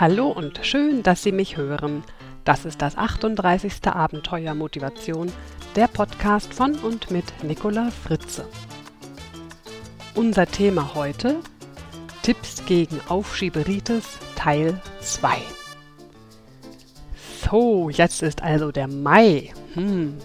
Hallo und schön, dass Sie mich hören. Das ist das 38. Abenteuer Motivation, der Podcast von und mit Nicola Fritze. Unser Thema heute: Tipps gegen Aufschieberitis Teil 2. So, jetzt ist also der Mai. Hm,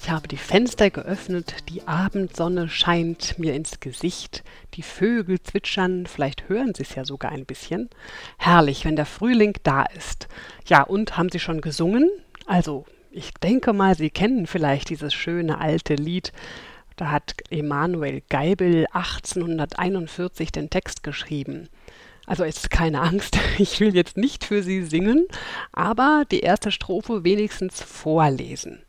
ich habe die Fenster geöffnet, die Abendsonne scheint mir ins Gesicht, die Vögel zwitschern, vielleicht hören Sie es ja sogar ein bisschen. Herrlich, wenn der Frühling da ist. Ja, und haben Sie schon gesungen? Also, ich denke mal, Sie kennen vielleicht dieses schöne alte Lied. Da hat Emanuel Geibel 1841 den Text geschrieben. Also ist keine Angst, ich will jetzt nicht für Sie singen, aber die erste Strophe wenigstens vorlesen.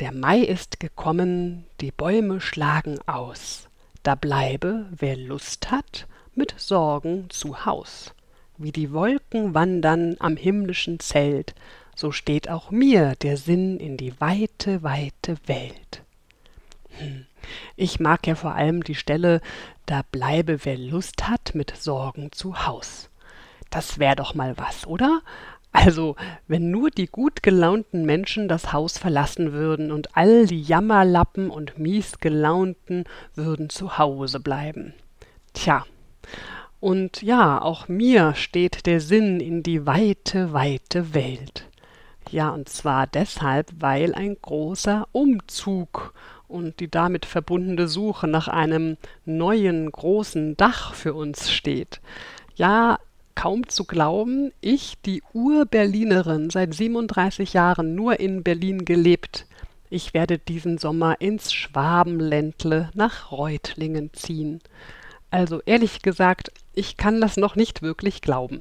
Der Mai ist gekommen, die Bäume schlagen aus. Da bleibe, wer Lust hat, mit Sorgen zu Haus. Wie die Wolken wandern am himmlischen Zelt, so steht auch mir der Sinn in die weite, weite Welt. Hm. Ich mag ja vor allem die Stelle, da bleibe, wer Lust hat, mit Sorgen zu Haus. Das wär doch mal was, oder? Also, wenn nur die gut gelaunten Menschen das Haus verlassen würden und all die Jammerlappen und miesgelaunten würden zu Hause bleiben. Tja, und ja, auch mir steht der Sinn in die weite, weite Welt. Ja, und zwar deshalb, weil ein großer Umzug und die damit verbundene Suche nach einem neuen großen Dach für uns steht. Ja, kaum zu glauben, ich, die Ur-Berlinerin, seit 37 Jahren nur in Berlin gelebt, ich werde diesen Sommer ins Schwabenländle nach Reutlingen ziehen. Also ehrlich gesagt, ich kann das noch nicht wirklich glauben.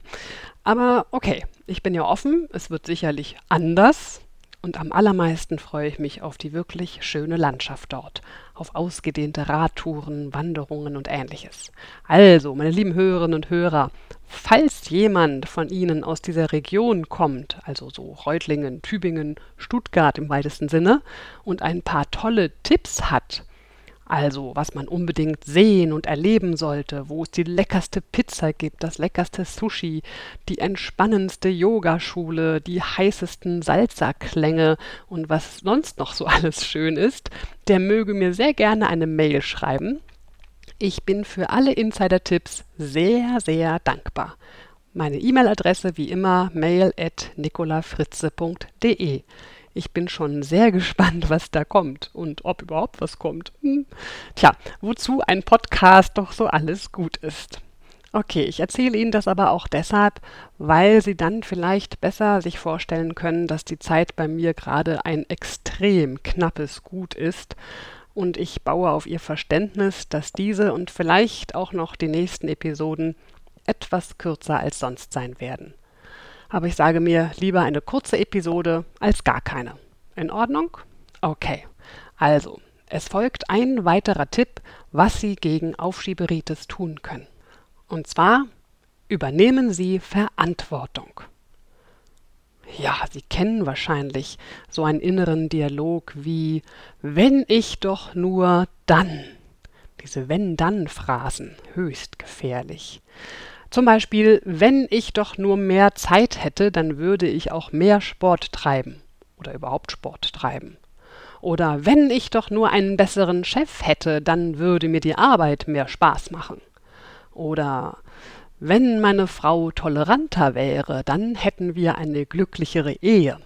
Aber okay, ich bin ja offen, es wird sicherlich anders, und am allermeisten freue ich mich auf die wirklich schöne Landschaft dort, auf ausgedehnte Radtouren, Wanderungen und ähnliches. Also, meine lieben Hörerinnen und Hörer, falls jemand von Ihnen aus dieser Region kommt, also so Reutlingen, Tübingen, Stuttgart im weitesten Sinne, und ein paar tolle Tipps hat, also, was man unbedingt sehen und erleben sollte, wo es die leckerste Pizza gibt, das leckerste Sushi, die entspannendste Yogaschule, die heißesten Salzerklänge und was sonst noch so alles schön ist, der möge mir sehr gerne eine Mail schreiben. Ich bin für alle Insider-Tipps sehr, sehr dankbar. Meine E-Mail-Adresse wie immer mail at nicolafritze.de. Ich bin schon sehr gespannt, was da kommt und ob überhaupt was kommt. Hm. Tja, wozu ein Podcast doch so alles gut ist. Okay, ich erzähle Ihnen das aber auch deshalb, weil Sie dann vielleicht besser sich vorstellen können, dass die Zeit bei mir gerade ein extrem knappes Gut ist und ich baue auf Ihr Verständnis, dass diese und vielleicht auch noch die nächsten Episoden etwas kürzer als sonst sein werden aber ich sage mir lieber eine kurze Episode als gar keine. In Ordnung? Okay. Also, es folgt ein weiterer Tipp, was Sie gegen Aufschieberitis tun können. Und zwar übernehmen Sie Verantwortung. Ja, Sie kennen wahrscheinlich so einen inneren Dialog wie wenn ich doch nur dann. Diese wenn-dann-Phrasen, höchst gefährlich. Zum Beispiel, wenn ich doch nur mehr Zeit hätte, dann würde ich auch mehr Sport treiben oder überhaupt Sport treiben. Oder wenn ich doch nur einen besseren Chef hätte, dann würde mir die Arbeit mehr Spaß machen. Oder wenn meine Frau toleranter wäre, dann hätten wir eine glücklichere Ehe.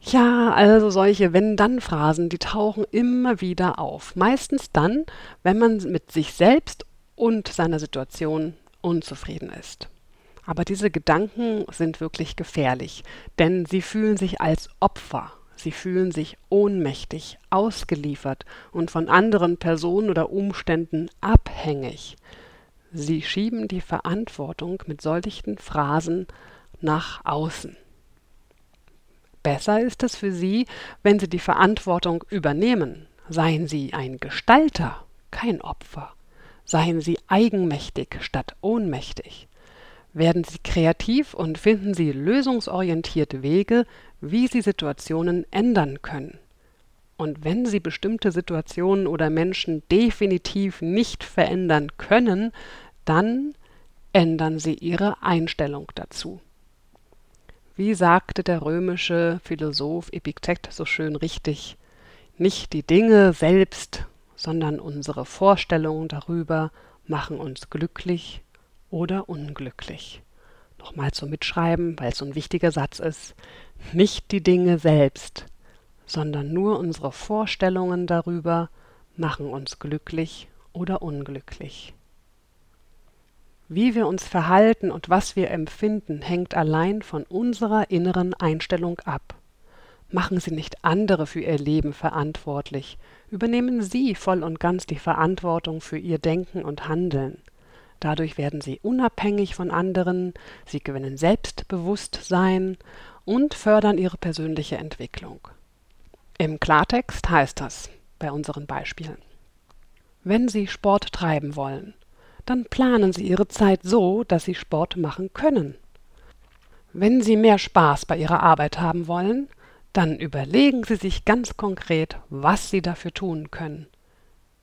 Ja, also solche Wenn-Dann-Phrasen, die tauchen immer wieder auf. Meistens dann, wenn man mit sich selbst und seiner Situation unzufrieden ist. Aber diese Gedanken sind wirklich gefährlich, denn sie fühlen sich als Opfer, sie fühlen sich ohnmächtig, ausgeliefert und von anderen Personen oder Umständen abhängig. Sie schieben die Verantwortung mit solchen Phrasen nach außen. Besser ist es für Sie, wenn Sie die Verantwortung übernehmen. Seien Sie ein Gestalter, kein Opfer. Seien Sie eigenmächtig statt ohnmächtig. Werden Sie kreativ und finden Sie lösungsorientierte Wege, wie Sie Situationen ändern können. Und wenn Sie bestimmte Situationen oder Menschen definitiv nicht verändern können, dann ändern Sie Ihre Einstellung dazu. Wie sagte der römische Philosoph Epiktet so schön richtig, nicht die Dinge selbst, sondern unsere Vorstellungen darüber machen uns glücklich oder unglücklich. Nochmal zum Mitschreiben, weil es so ein wichtiger Satz ist. Nicht die Dinge selbst, sondern nur unsere Vorstellungen darüber machen uns glücklich oder unglücklich. Wie wir uns verhalten und was wir empfinden, hängt allein von unserer inneren Einstellung ab. Machen Sie nicht andere für Ihr Leben verantwortlich, übernehmen Sie voll und ganz die Verantwortung für Ihr Denken und Handeln. Dadurch werden Sie unabhängig von anderen, Sie gewinnen Selbstbewusstsein und fördern Ihre persönliche Entwicklung. Im Klartext heißt das bei unseren Beispielen. Wenn Sie Sport treiben wollen, dann planen Sie Ihre Zeit so, dass Sie Sport machen können. Wenn Sie mehr Spaß bei Ihrer Arbeit haben wollen, dann überlegen Sie sich ganz konkret, was Sie dafür tun können.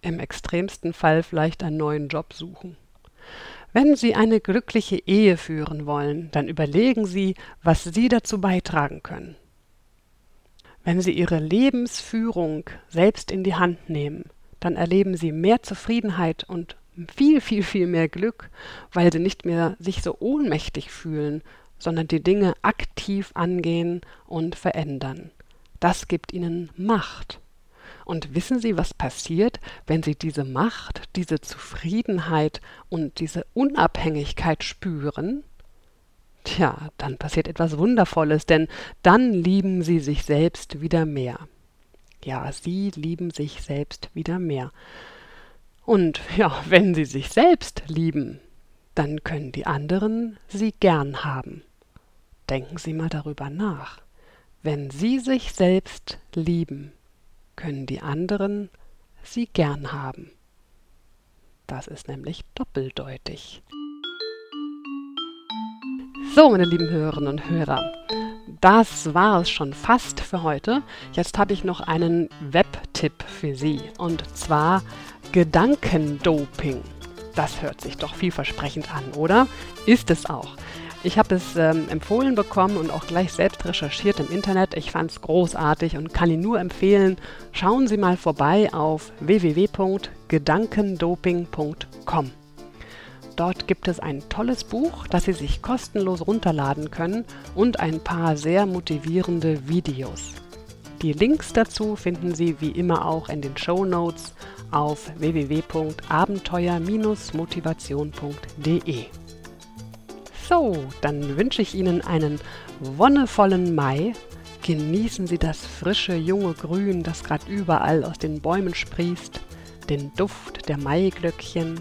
Im extremsten Fall vielleicht einen neuen Job suchen. Wenn Sie eine glückliche Ehe führen wollen, dann überlegen Sie, was Sie dazu beitragen können. Wenn Sie Ihre Lebensführung selbst in die Hand nehmen, dann erleben Sie mehr Zufriedenheit und viel, viel, viel mehr Glück, weil Sie nicht mehr sich so ohnmächtig fühlen, sondern die Dinge aktiv angehen und verändern. Das gibt Ihnen Macht. Und wissen Sie, was passiert, wenn Sie diese Macht, diese Zufriedenheit und diese Unabhängigkeit spüren? Tja, dann passiert etwas Wundervolles, denn dann lieben sie sich selbst wieder mehr. Ja, sie lieben sich selbst wieder mehr. Und ja, wenn sie sich selbst lieben, dann können die anderen sie gern haben. Denken Sie mal darüber nach. Wenn Sie sich selbst lieben, können die anderen sie gern haben. Das ist nämlich doppeldeutig. So, meine lieben Hörerinnen und Hörer, das war es schon fast für heute. Jetzt habe ich noch einen Webtipp für Sie und zwar Gedankendoping. Das hört sich doch vielversprechend an, oder? Ist es auch. Ich habe es ähm, empfohlen bekommen und auch gleich selbst recherchiert im Internet. Ich fand es großartig und kann Ihnen nur empfehlen, schauen Sie mal vorbei auf www.gedankendoping.com. Dort gibt es ein tolles Buch, das Sie sich kostenlos runterladen können und ein paar sehr motivierende Videos. Die Links dazu finden Sie wie immer auch in den Show Notes auf www.abenteuer-motivation.de. So, dann wünsche ich Ihnen einen wonnevollen Mai. Genießen Sie das frische, junge Grün, das gerade überall aus den Bäumen sprießt, den Duft der Maiglöckchen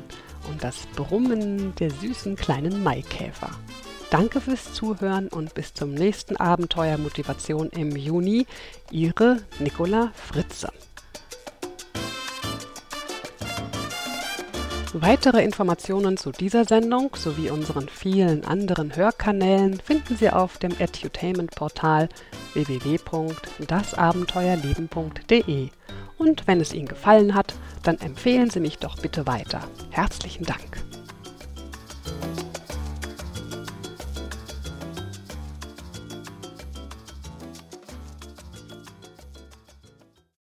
und das Brummen der süßen kleinen Maikäfer. Danke fürs Zuhören und bis zum nächsten Abenteuer Motivation im Juni. Ihre Nicola Fritze. Weitere Informationen zu dieser Sendung sowie unseren vielen anderen Hörkanälen finden Sie auf dem Edutainment-Portal www.dasabenteuerleben.de. Und wenn es Ihnen gefallen hat, dann empfehlen Sie mich doch bitte weiter. Herzlichen Dank.